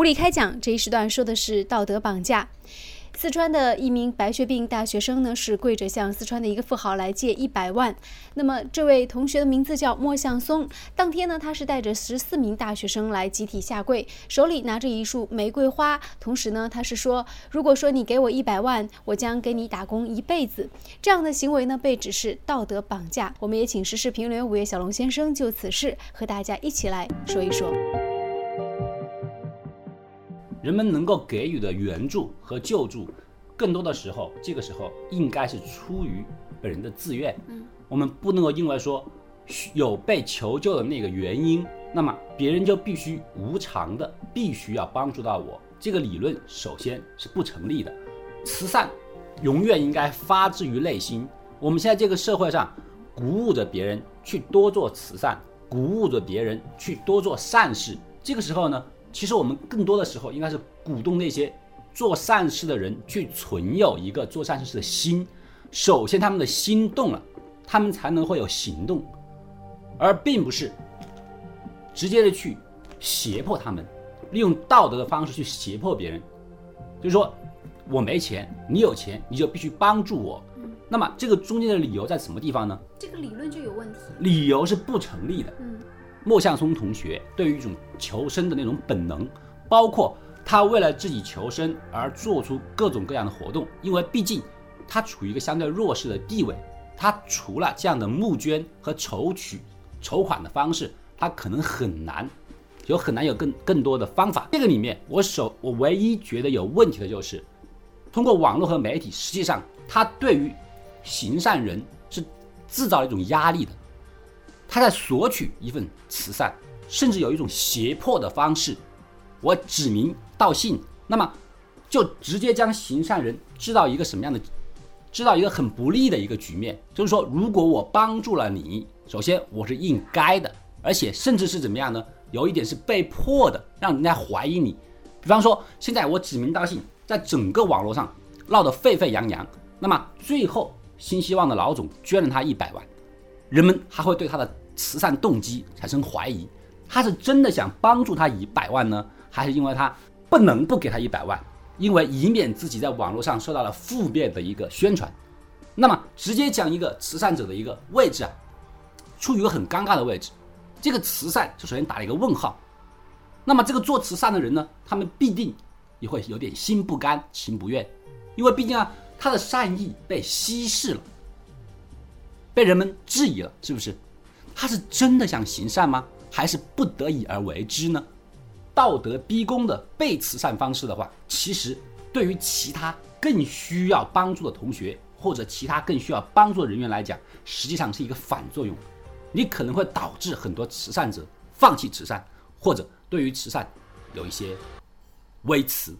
无理开讲这一时段说的是道德绑架。四川的一名白血病大学生呢，是跪着向四川的一个富豪来借一百万。那么这位同学的名字叫莫向松。当天呢，他是带着十四名大学生来集体下跪，手里拿着一束玫瑰花。同时呢，他是说，如果说你给我一百万，我将给你打工一辈子。这样的行为呢，被指是道德绑架。我们也请时事评论员五月小龙先生就此事和大家一起来说一说。人们能够给予的援助和救助，更多的时候，这个时候应该是出于本人的自愿。嗯，我们不能够因为说有被求救的那个原因，那么别人就必须无偿的必须要帮助到我。这个理论首先是不成立的。慈善永远应该发自于内心。我们现在这个社会上，鼓舞着别人去多做慈善，鼓舞着别人去多做善事。这个时候呢？其实我们更多的时候应该是鼓动那些做善事的人去存有一个做善事的心。首先，他们的心动了，他们才能会有行动，而并不是直接的去胁迫他们，利用道德的方式去胁迫别人。就是说，我没钱，你有钱，你就必须帮助我。那么，这个中间的理由在什么地方呢？这个理论就有问题。理由是不成立的。嗯。莫向松同学对于一种求生的那种本能，包括他为了自己求生而做出各种各样的活动，因为毕竟他处于一个相对弱势的地位，他除了这样的募捐和筹取筹款的方式，他可能很难有很难有更更多的方法。这个里面，我首我唯一觉得有问题的就是，通过网络和媒体，实际上他对于行善人是制造一种压力的。他在索取一份慈善，甚至有一种胁迫的方式，我指名道姓，那么就直接将行善人知道一个什么样的，知道一个很不利的一个局面，就是说，如果我帮助了你，首先我是应该的，而且甚至是怎么样呢？有一点是被迫的，让人家怀疑你。比方说，现在我指名道姓，在整个网络上闹得沸沸扬扬，那么最后新希望的老总捐了他一百万，人们还会对他的。慈善动机产生怀疑，他是真的想帮助他一百万呢，还是因为他不能不给他一百万，因为以免自己在网络上受到了负面的一个宣传？那么直接讲一个慈善者的一个位置啊，处于一个很尴尬的位置。这个慈善就首先打了一个问号。那么这个做慈善的人呢，他们必定也会有点心不甘情不愿，因为毕竟啊，他的善意被稀释了，被人们质疑了，是不是？他是真的想行善吗？还是不得已而为之呢？道德逼宫的被慈善方式的话，其实对于其他更需要帮助的同学或者其他更需要帮助的人员来讲，实际上是一个反作用。你可能会导致很多慈善者放弃慈善，或者对于慈善有一些微词